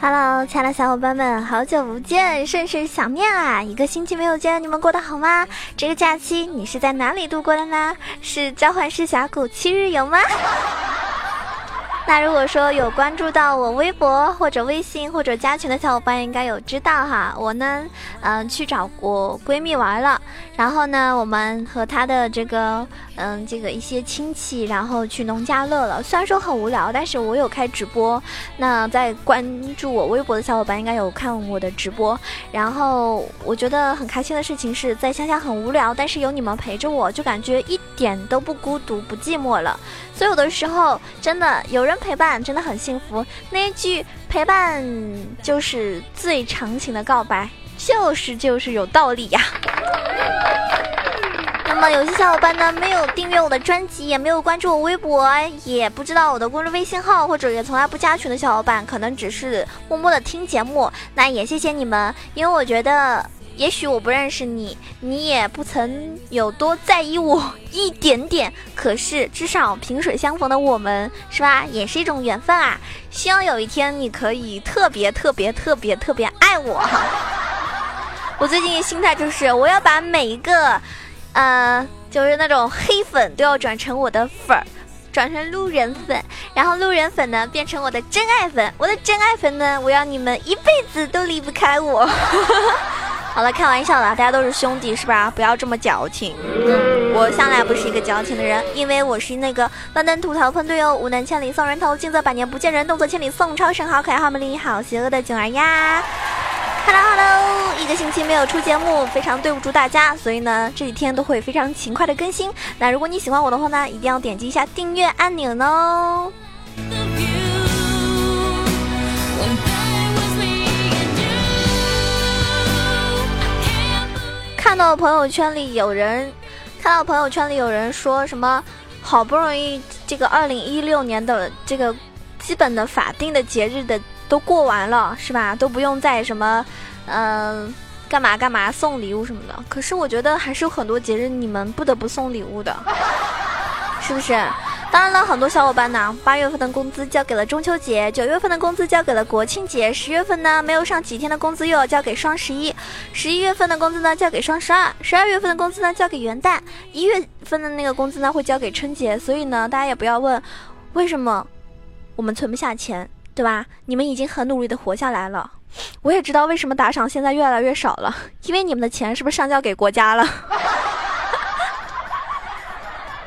Hello，亲爱的小伙伴们，好久不见，甚是想念啊！一个星期没有见，你们过得好吗？这个假期你是在哪里度过的呢？是召唤师峡谷七日游吗？那如果说有关注到我微博或者微信或者加群的小伙伴，应该有知道哈，我呢，嗯，去找我闺蜜玩了，然后呢，我们和她的这个，嗯，这个一些亲戚，然后去农家乐了。虽然说很无聊，但是我有开直播。那在关注我微博的小伙伴应该有看我的直播。然后我觉得很开心的事情是在乡下很无聊，但是有你们陪着我，就感觉一点都不孤独不寂寞了。所以有的时候真的有人陪伴，真的很幸福。那一句陪伴就是最长情的告白，就是就是有道理呀。那么有些小伙伴呢，没有订阅我的专辑，也没有关注我微博，也不知道我的公众微信号，或者也从来不加群的小伙伴，可能只是默默的听节目，那也谢谢你们，因为我觉得。也许我不认识你，你也不曾有多在意我 一点点。可是至少萍水相逢的我们，是吧？也是一种缘分啊！希望有一天你可以特别特别特别特别爱我。我最近心态就是，我要把每一个，呃，就是那种黑粉都要转成我的粉儿，转成路人粉，然后路人粉呢变成我的真爱粉，我的真爱粉呢，我要你们一辈子都离不开我。好了，开玩笑的，大家都是兄弟，是吧？不要这么矫情。我向来不是一个矫情的人，因为我是那个万能吐槽喷队友，无能千里送人头，近则百年不见人，动作千里送超神，好可爱，好美丽，好邪恶的囧儿呀！Hello Hello，一个星期没有出节目，非常对不住大家，所以呢，这几天都会非常勤快的更新。那如果你喜欢我的话呢，一定要点击一下订阅按钮哦。到朋友圈里有人，看到朋友圈里有人说什么，好不容易这个二零一六年的这个基本的法定的节日的都过完了，是吧？都不用再什么，嗯，干嘛干嘛送礼物什么的。可是我觉得还是有很多节日你们不得不送礼物的，是不是？当然了，很多小伙伴呢，八月份的工资交给了中秋节，九月份的工资交给了国庆节，十月份呢没有上几天的工资又要交给双十一，十一月份的工资呢交给双十二，十二月份的工资呢交给元旦，一月份的那个工资呢会交给春节。所以呢，大家也不要问为什么我们存不下钱，对吧？你们已经很努力的活下来了。我也知道为什么打赏现在越来越少了，因为你们的钱是不是上交给国家了？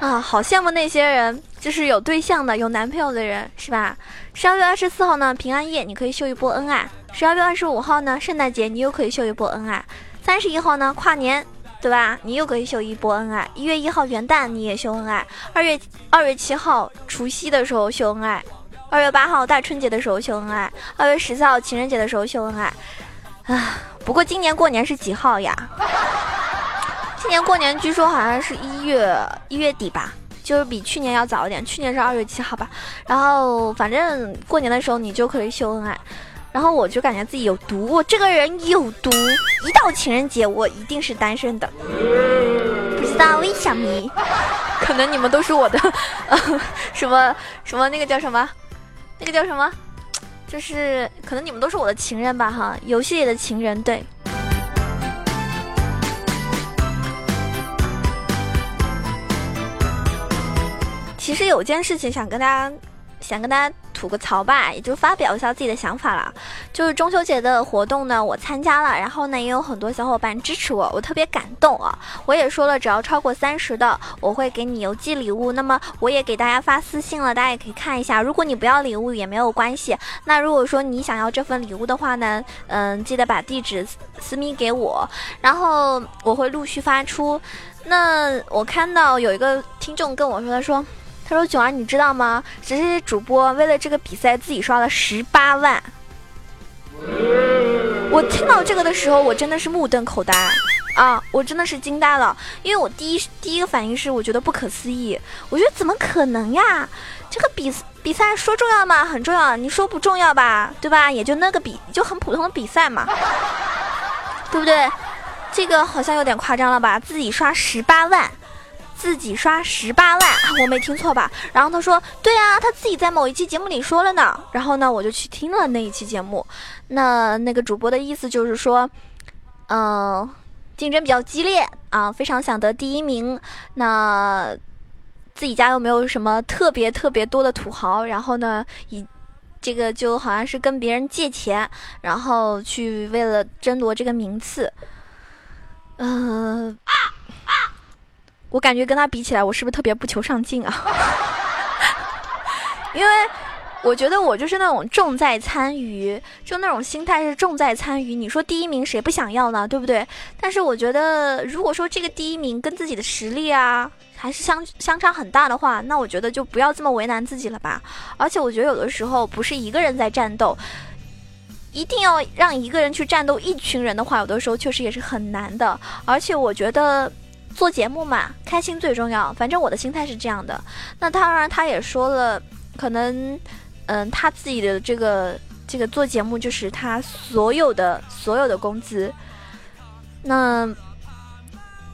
啊，好羡慕那些人。就是有对象的、有男朋友的人，是吧？十二月二十四号呢，平安夜，你可以秀一波恩爱；十二月二十五号呢，圣诞节，你又可以秀一波恩爱；三十一号呢，跨年，对吧？你又可以秀一波恩爱；一月一号元旦你也秀恩爱；二月二月七号除夕的时候秀恩爱；二月八号大春节的时候秀恩爱；二月十四号情人节的时候秀恩爱。啊，不过今年过年是几号呀？今年过年据说好像是一月一月底吧。就是比去年要早一点，去年是二月七号吧。然后反正过年的时候你就可以秀恩爱，然后我就感觉自己有毒，我这个人有毒。一到情人节，我一定是单身的，不知道为什么？可能你们都是我的，什么什么那个叫什么，那个叫什么？就是可能你们都是我的情人吧，哈，游戏里的情人，对。其实有件事情想跟大家，想跟大家吐个槽吧，也就发表一下自己的想法了。就是中秋节的活动呢，我参加了，然后呢也有很多小伙伴支持我，我特别感动啊。我也说了，只要超过三十的，我会给你邮寄礼物。那么我也给大家发私信了，大家也可以看一下。如果你不要礼物也没有关系。那如果说你想要这份礼物的话呢，嗯，记得把地址私密给我，然后我会陆续发出。那我看到有一个听众跟我说，他说。他说：“囧儿，你知道吗？只是主播为了这个比赛自己刷了十八万。”我听到这个的时候，我真的是目瞪口呆啊！我真的是惊呆了，因为我第一第一个反应是我觉得不可思议，我觉得怎么可能呀？这个比比赛说重要吗？很重要。你说不重要吧？对吧？也就那个比，就很普通的比赛嘛，对不对？这个好像有点夸张了吧？自己刷十八万，自己刷十八万，我没听错吧？然后他说，对啊，他自己在某一期节目里说了呢。然后呢，我就去听了那一期节目，那那个主播的意思就是说，嗯，竞争比较激烈啊，非常想得第一名。那自己家又没有什么特别特别多的土豪，然后呢，以这个就好像是跟别人借钱，然后去为了争夺这个名次。嗯，我感觉跟他比起来，我是不是特别不求上进啊？因为我觉得我就是那种重在参与，就那种心态是重在参与。你说第一名谁不想要呢？对不对？但是我觉得，如果说这个第一名跟自己的实力啊。还是相相差很大的话，那我觉得就不要这么为难自己了吧。而且我觉得有的时候不是一个人在战斗，一定要让一个人去战斗一群人的话，有的时候确实也是很难的。而且我觉得做节目嘛，开心最重要。反正我的心态是这样的。那当然，他也说了，可能嗯，他自己的这个这个做节目就是他所有的所有的工资。那。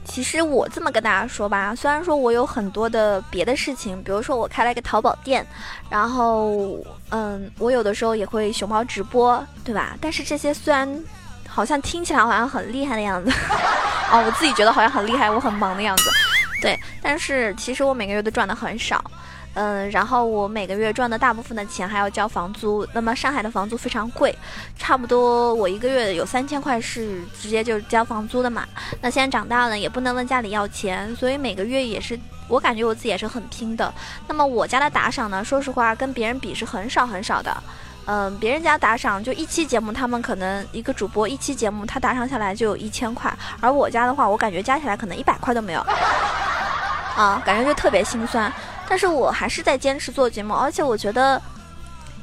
其实我这么跟大家说吧，虽然说我有很多的别的事情，比如说我开了一个淘宝店，然后嗯，我有的时候也会熊猫直播，对吧？但是这些虽然好像听起来好像很厉害的样子，哦，我自己觉得好像很厉害，我很忙的样子，对，但是其实我每个月都赚的很少。嗯，然后我每个月赚的大部分的钱还要交房租，那么上海的房租非常贵，差不多我一个月有三千块是直接就交房租的嘛。那现在长大了也不能问家里要钱，所以每个月也是我感觉我自己也是很拼的。那么我家的打赏呢，说实话跟别人比是很少很少的。嗯，别人家打赏就一期节目，他们可能一个主播一期节目他打赏下来就有一千块，而我家的话，我感觉加起来可能一百块都没有。啊，感觉就特别心酸。但是我还是在坚持做节目，而且我觉得，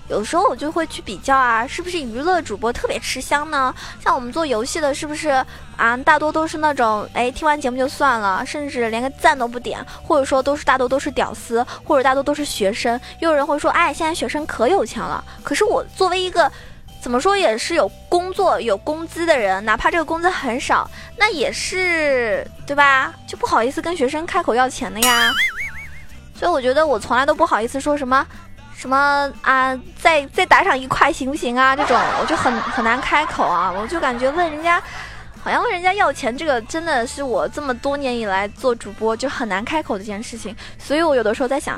有时候我就会去比较啊，是不是娱乐主播特别吃香呢？像我们做游戏的，是不是啊？大多都是那种，哎，听完节目就算了，甚至连个赞都不点，或者说都是大多都是屌丝，或者大多都是学生。又有人会说，哎，现在学生可有钱了。可是我作为一个，怎么说也是有工作有工资的人，哪怕这个工资很少，那也是对吧？就不好意思跟学生开口要钱的呀。所以我觉得我从来都不好意思说什么，什么啊，再再打赏一块行不行啊？这种我就很很难开口啊。我就感觉问人家，好像问人家要钱，这个真的是我这么多年以来做主播就很难开口的一件事情。所以我有的时候在想，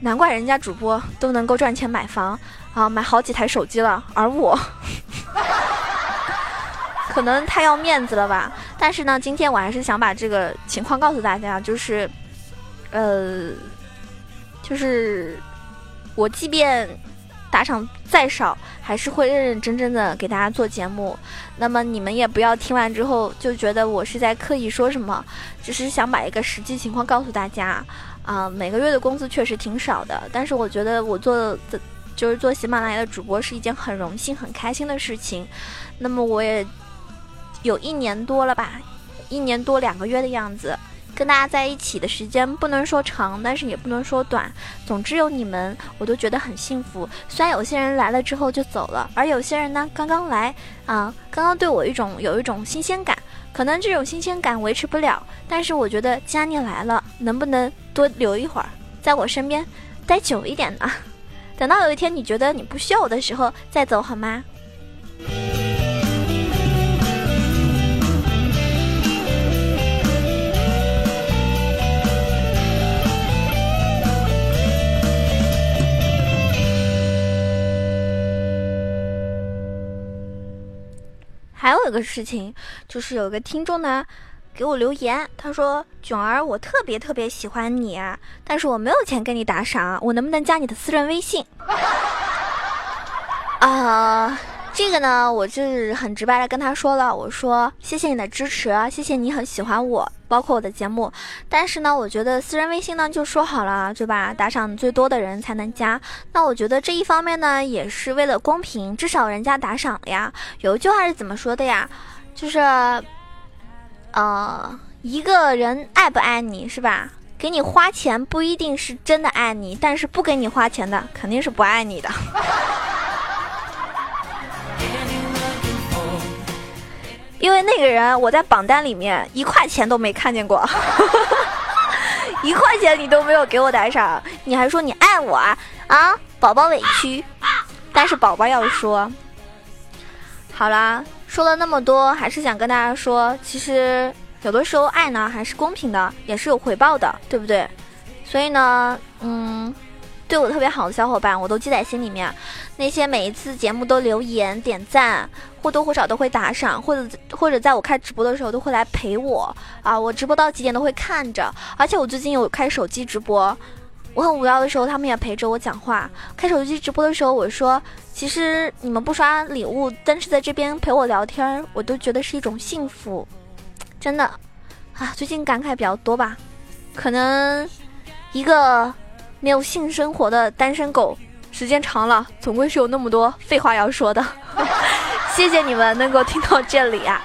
难怪人家主播都能够赚钱买房啊，买好几台手机了，而我 可能太要面子了吧。但是呢，今天我还是想把这个情况告诉大家，就是，呃。就是我，即便打赏再少，还是会认认真真的给大家做节目。那么你们也不要听完之后就觉得我是在刻意说什么，只是想把一个实际情况告诉大家。啊，每个月的工资确实挺少的，但是我觉得我做的就是做喜马拉雅的主播是一件很荣幸、很开心的事情。那么我也有一年多了吧，一年多两个月的样子。跟大家在一起的时间不能说长，但是也不能说短。总之有你们，我都觉得很幸福。虽然有些人来了之后就走了，而有些人呢刚刚来啊，刚刚对我一种有一种新鲜感。可能这种新鲜感维持不了，但是我觉得既然你来了，能不能多留一会儿，在我身边待久一点呢？等到有一天你觉得你不需要我的时候再走好吗？还有一个事情，就是有个听众呢给我留言，他说：“囧儿，我特别特别喜欢你啊，但是我没有钱给你打赏，我能不能加你的私人微信？”啊。这个呢，我就是很直白的跟他说了，我说谢谢你的支持，谢谢你很喜欢我，包括我的节目。但是呢，我觉得私人微信呢就说好了，对吧？打赏最多的人才能加。那我觉得这一方面呢，也是为了公平，至少人家打赏了呀。有一句话是怎么说的呀？就是，呃，一个人爱不爱你是吧？给你花钱不一定是真的爱你，但是不给你花钱的肯定是不爱你的。因为那个人我在榜单里面一块钱都没看见过，一块钱你都没有给我打赏，你还说你爱我啊啊！宝宝委屈，但是宝宝要说，好啦，说了那么多，还是想跟大家说，其实有的时候爱呢还是公平的，也是有回报的，对不对？所以呢，嗯。对我特别好的小伙伴，我都记在心里面。那些每一次节目都留言点赞，或多或少都会打赏，或者或者在我开直播的时候都会来陪我啊。我直播到几点都会看着，而且我最近有开手机直播，我很无聊的时候，他们也陪着我讲话。开手机直播的时候，我说，其实你们不刷礼物，但是在这边陪我聊天，我都觉得是一种幸福，真的啊。最近感慨比较多吧，可能一个。没有性生活的单身狗，时间长了，总归是有那么多废话要说的。谢谢你们能够听到这里啊。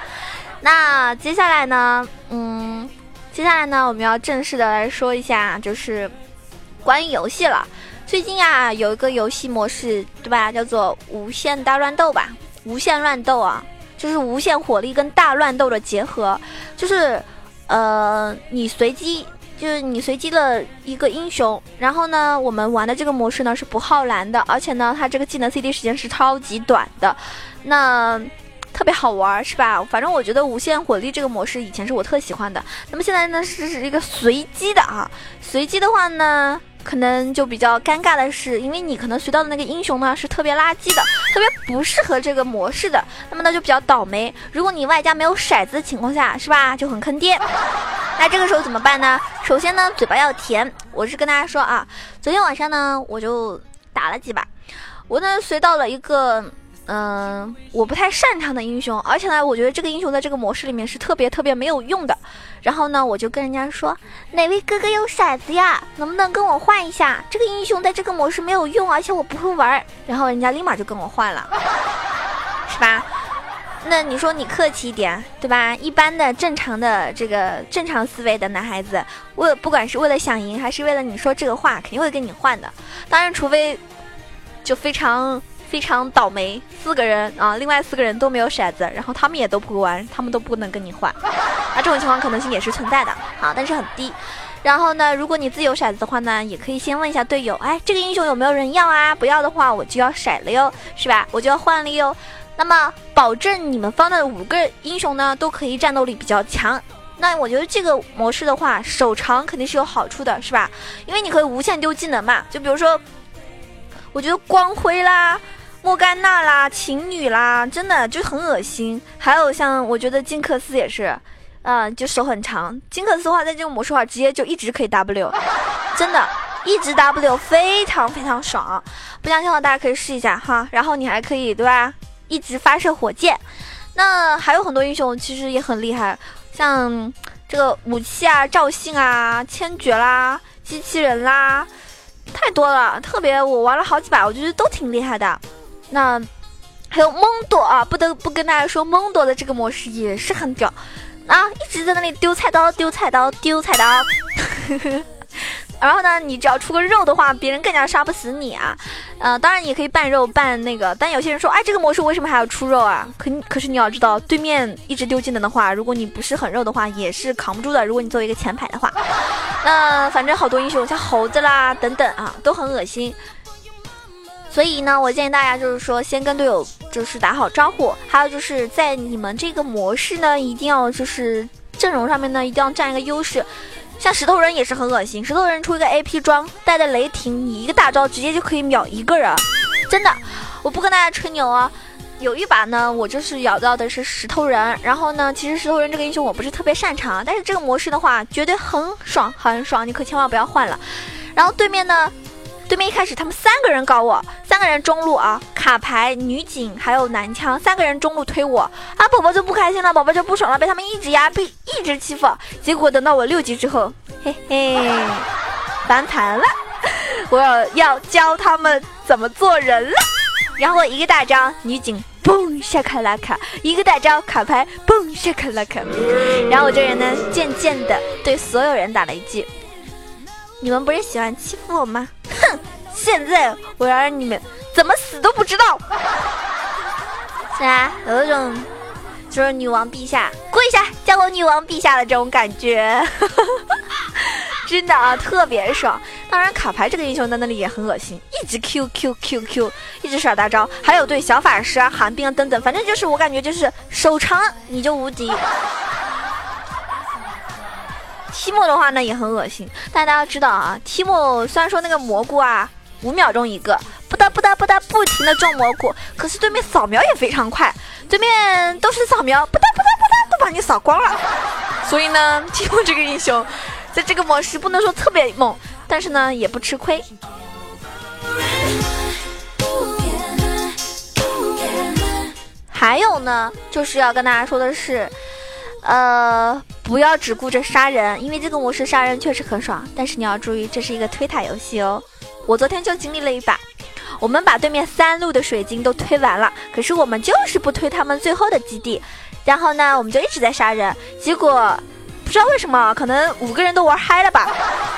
那接下来呢，嗯，接下来呢，我们要正式的来说一下，就是关于游戏了。最近啊，有一个游戏模式，对吧？叫做无限大乱斗吧。无限乱斗啊，就是无限火力跟大乱斗的结合，就是呃，你随机。就是你随机了一个英雄，然后呢，我们玩的这个模式呢是不耗蓝的，而且呢，它这个技能 CD 时间是超级短的，那特别好玩，是吧？反正我觉得无限火力这个模式以前是我特喜欢的。那么现在呢是是一个随机的啊，随机的话呢。可能就比较尴尬的是，因为你可能随到的那个英雄呢是特别垃圾的，特别不适合这个模式的，那么呢就比较倒霉。如果你外加没有骰子的情况下，是吧，就很坑爹。那这个时候怎么办呢？首先呢，嘴巴要甜。我是跟大家说啊，昨天晚上呢我就打了几把，我呢随到了一个。嗯，我不太擅长的英雄，而且呢，我觉得这个英雄在这个模式里面是特别特别没有用的。然后呢，我就跟人家说，哪位哥哥有骰子呀？能不能跟我换一下？这个英雄在这个模式没有用，而且我不会玩。然后人家立马就跟我换了，是吧？那你说你客气一点，对吧？一般的正常的这个正常思维的男孩子，为不管是为了想赢，还是为了你说这个话，肯定会跟你换的。当然，除非就非常。非常倒霉，四个人啊，另外四个人都没有骰子，然后他们也都不玩，他们都不能跟你换，那这种情况可能性也是存在的好，但是很低。然后呢，如果你自己有骰子的话呢，也可以先问一下队友，哎，这个英雄有没有人要啊？不要的话，我就要骰了哟，是吧？我就要换了哟。那么保证你们方的五个英雄呢，都可以战斗力比较强。那我觉得这个模式的话，手长肯定是有好处的，是吧？因为你可以无限丢技能嘛，就比如说，我觉得光辉啦。莫甘娜啦，情侣啦，真的就很恶心。还有像我觉得金克斯也是，嗯，就手很长。金克斯的话，在这个模式的话，直接就一直可以 W，真的，一直 W 非常非常爽。不相信的话，大家可以试一下哈。然后你还可以对吧，一直发射火箭。那还有很多英雄其实也很厉害，像这个武器啊，赵信啊，千珏啦，机器人啦，太多了。特别我玩了好几把，我觉得都挺厉害的。那还有蒙多啊，不得不跟大家说，蒙多的这个模式也是很屌啊，一直在那里丢菜刀、丢菜刀、丢菜刀。然后呢，你只要出个肉的话，别人更加杀不死你啊。呃，当然也可以半肉半那个，但有些人说，哎，这个模式为什么还要出肉啊？可可是你要知道，对面一直丢技能的话，如果你不是很肉的话，也是扛不住的。如果你作为一个前排的话，那反正好多英雄像猴子啦等等啊，都很恶心。所以呢，我建议大家就是说，先跟队友就是打好招呼，还有就是在你们这个模式呢，一定要就是阵容上面呢，一定要占一个优势。像石头人也是很恶心，石头人出一个 A P 装，带着雷霆，你一个大招直接就可以秒一个人，真的，我不跟大家吹牛啊。有一把呢，我就是咬到的是石头人，然后呢，其实石头人这个英雄我不是特别擅长，但是这个模式的话，绝对很爽，很爽，你可千万不要换了。然后对面呢？对面一开始他们三个人搞我，三个人中路啊，卡牌、女警还有男枪，三个人中路推我啊，宝宝就不开心了，宝宝就不爽了，被他们一直压，被一直欺负，结果等到我六级之后，嘿嘿，翻盘了，我要教他们怎么做人了，然后一个大招女警嘣下卡拉卡，一个大招卡牌嘣下卡拉卡，然后我这人呢，渐渐的对所有人打了一句。你们不是喜欢欺负我吗？现在我要让你们怎么死都不知道。是啊，有一种就是女王陛下跪下叫我女王陛下的这种感觉，真的啊，特别爽。当然，卡牌这个英雄在那里也很恶心，一直 Q Q Q Q，一直耍大招，还有对小法师啊、寒冰啊等等，反正就是我感觉就是手长你就无敌。提莫的话呢也很恶心，但大家知道啊，提莫虽然说那个蘑菇啊五秒钟一个，不哒不哒不哒不停的种蘑菇，可是对面扫描也非常快，对面都是扫描，不哒不哒不哒都把你扫光了。所以呢，提莫这个英雄，在这个模式不能说特别猛，但是呢也不吃亏。还有呢，就是要跟大家说的是。呃，不要只顾着杀人，因为这个模式杀人确实很爽。但是你要注意，这是一个推塔游戏哦。我昨天就经历了一把，我们把对面三路的水晶都推完了，可是我们就是不推他们最后的基地。然后呢，我们就一直在杀人，结果不知道为什么，可能五个人都玩嗨了吧，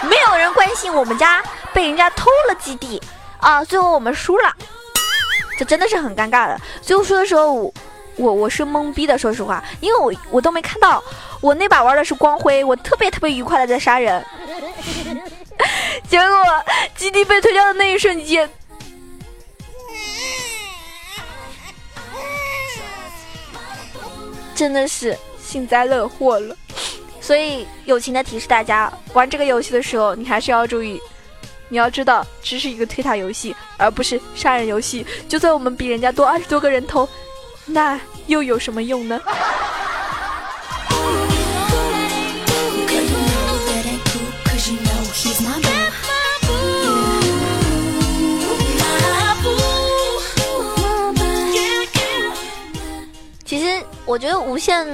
没有人关心我们家被人家偷了基地啊。最后我们输了，这真的是很尴尬的。最后输的时候。我我是懵逼的，说实话，因为我我都没看到，我那把玩的是光辉，我特别特别愉快的在杀人，结果基地被推掉的那一瞬间，真的是幸灾乐祸了。所以友情的提示大家，玩这个游戏的时候，你还是要注意，你要知道这是一个推塔游戏，而不是杀人游戏。就算我们比人家多二十多个人头。那又有什么用呢？其实我觉得无限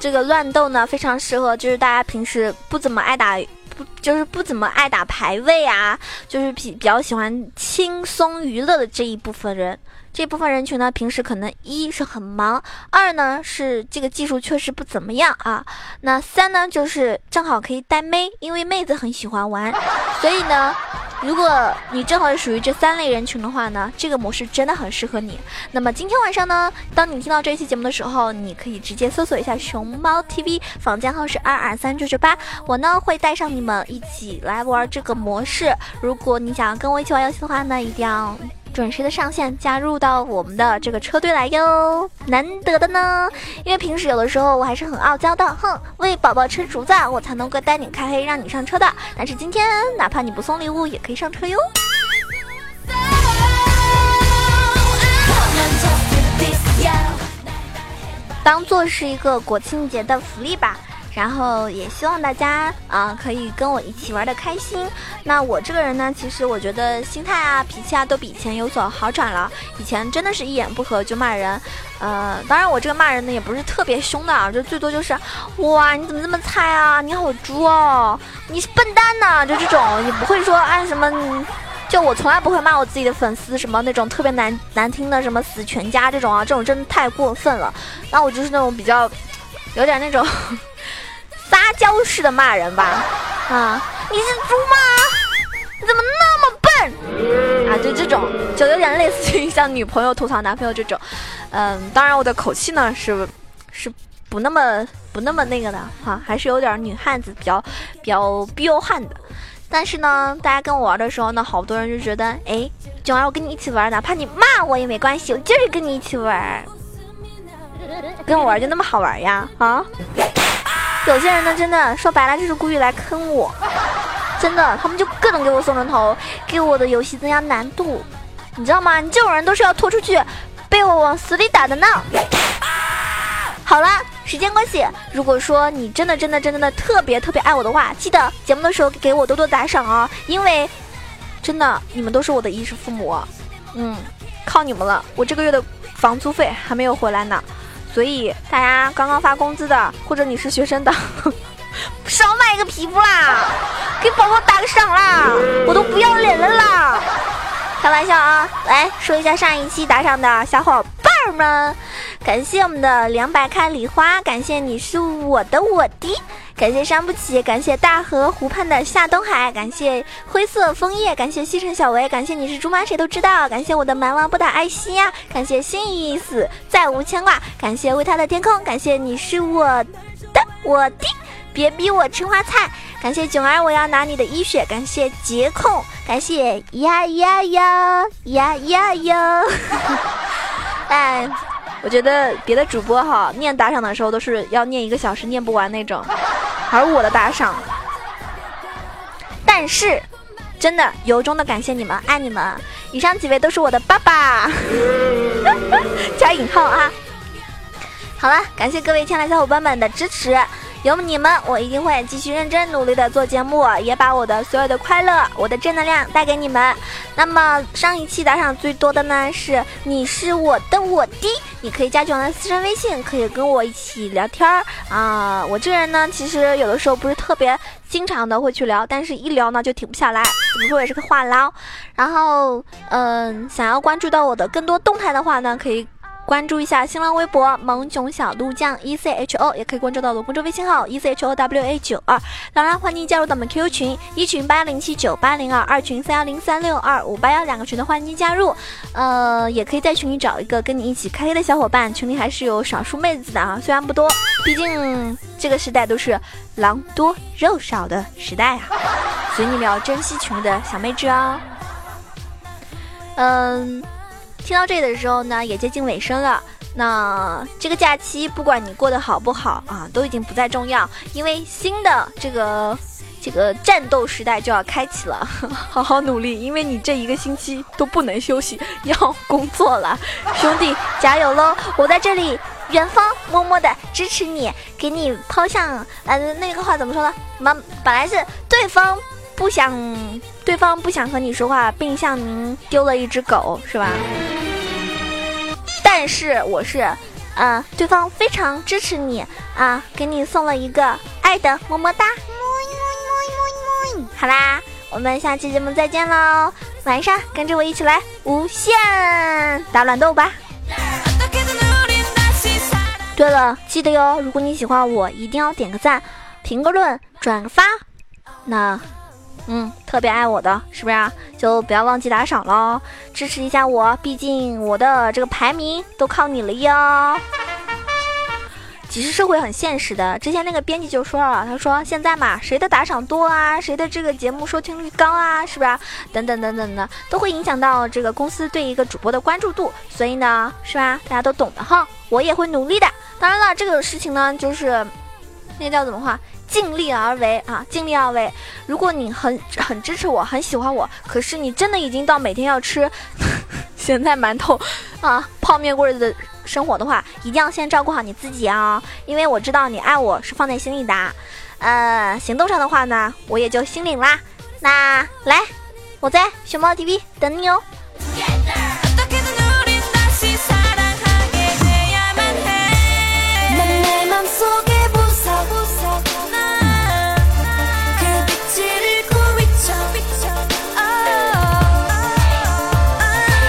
这个乱斗呢，非常适合就是大家平时不怎么爱打，不就是不怎么爱打排位啊，就是比比较喜欢轻松娱乐的这一部分人。这部分人群呢，平时可能一是很忙，二呢是这个技术确实不怎么样啊。那三呢，就是正好可以带妹，因为妹子很喜欢玩。所以呢，如果你正好是属于这三类人群的话呢，这个模式真的很适合你。那么今天晚上呢，当你听到这期节目的时候，你可以直接搜索一下熊猫 TV，房间号是二二三九九八，我呢会带上你们一起来玩这个模式。如果你想要跟我一起玩游戏的话呢，一定要。准时的上线，加入到我们的这个车队来哟，难得的呢。因为平时有的时候我还是很傲娇的，哼，为宝宝吃竹子，我才能够带你开黑，让你上车的。但是今天，哪怕你不送礼物，也可以上车哟。当做是一个国庆节的福利吧。然后也希望大家啊可以跟我一起玩的开心。那我这个人呢，其实我觉得心态啊、脾气啊都比以前有所好转了。以前真的是一言不合就骂人，呃，当然我这个骂人呢也不是特别凶的啊，就最多就是哇你怎么这么菜啊，你好猪哦，你是笨蛋呐，就这种，也不会说按什么，就我从来不会骂我自己的粉丝什么那种特别难难听的什么死全家这种啊，这种真的太过分了。那我就是那种比较有点那种。撒娇式的骂人吧，啊，你是猪吗？你怎么那么笨？啊，就这种，就有点类似于像女朋友吐槽男朋友这种。嗯，当然我的口气呢是是不那么不那么那个的哈，还是有点女汉子比较比较彪悍的。但是呢，大家跟我玩的时候呢，好多人就觉得，哎，囧儿我跟你一起玩，哪怕你骂我也没关系，我就是跟你一起玩，跟我玩就那么好玩呀，啊？有些人呢，真的说白了就是故意来坑我，真的，他们就各种给我送人头，给我的游戏增加难度，你知道吗？你这种人都是要拖出去，被我往死里打的呢。好了，时间关系，如果说你真的真的真的的特别特别爱我的话，记得节目的时候给我多多打赏哦，因为真的你们都是我的衣食父母，嗯，靠你们了，我这个月的房租费还没有回来呢。所以大家刚刚发工资的，或者你是学生党，少买一个皮肤啦，给宝宝打个赏啦，我都不要脸了啦！开玩笑啊，来说一下上一期打赏的小伙伴们，感谢我们的凉白开礼花，感谢你是我的我的。感谢伤不起，感谢大河湖畔的夏东海，感谢灰色枫叶，感谢西城小维，感谢你是猪妈谁都知道，感谢我的蛮王不打爱心呀，感谢心已死再无牵挂，感谢为他的天空，感谢你是我的我的，别逼我吃花菜，感谢囧儿我要拿你的医血，感谢杰控，感谢呀呀呀呀呀呀，哎。我觉得别的主播哈念打赏的时候都是要念一个小时念不完那种，而我的打赏，但是真的由衷的感谢你们，爱你们。以上几位都是我的爸爸，加引号啊。好了，感谢各位亲爱的小伙伴们的支持。有你们，我一定会继续认真努力的做节目，也把我的所有的快乐、我的正能量带给你们。那么上一期打赏最多的呢是你是我的我的，你可以加我的私人微信，可以跟我一起聊天儿啊。我这个人呢，其实有的时候不是特别经常的会去聊，但是一聊呢就停不下来，怎么说也是个话唠。然后嗯，想要关注到我的更多动态的话呢，可以。关注一下新浪微博萌囧小鹿酱 E C H O，也可以关注到我的公众微信号 E C H O W A 九二。当然，欢迎加入到我们 QQ 群，一群八幺零七九八零二，二群三幺零三六二五八幺，两个群的欢迎您加入。呃，也可以在群里找一个跟你一起开黑的小伙伴，群里还是有少数妹子的啊，虽然不多，毕竟这个时代都是狼多肉少的时代啊，所以你们要珍惜群里的小妹纸哦。嗯。听到这里的时候呢，也接近尾声了。那这个假期，不管你过得好不好啊，都已经不再重要，因为新的这个这个战斗时代就要开启了。好好努力，因为你这一个星期都不能休息，要工作了，兄弟加油喽！我在这里远方默默的支持你，给你抛向呃那个话怎么说呢？么本来是对方。不想，对方不想和你说话，并向您丢了一只狗，是吧？但是我是，呃，对方非常支持你啊，给你送了一个爱的么么哒。好啦，我们下期节目再见喽！晚上跟着我一起来无限打乱斗吧。对了，记得哟，如果你喜欢我，一定要点个赞、评个论、转个发。那。嗯，特别爱我的，是不是？啊就不要忘记打赏喽，支持一下我，毕竟我的这个排名都靠你了哟。其实社会很现实的，之前那个编辑就说了，他说现在嘛，谁的打赏多啊，谁的这个节目收听率高啊，是不是？等等等等的，都会影响到这个公司对一个主播的关注度，所以呢，是吧？大家都懂的哈，我也会努力的。当然了，这个事情呢，就是那叫怎么话？尽力而为啊，尽力而为。如果你很很支持我，很喜欢我，可是你真的已经到每天要吃 咸菜馒头啊、泡面棍子的生活的话，一定要先照顾好你自己啊，因为我知道你爱我是放在心里的。呃，行动上的话呢，我也就心领啦。那来，我在熊猫 TV 等你哦。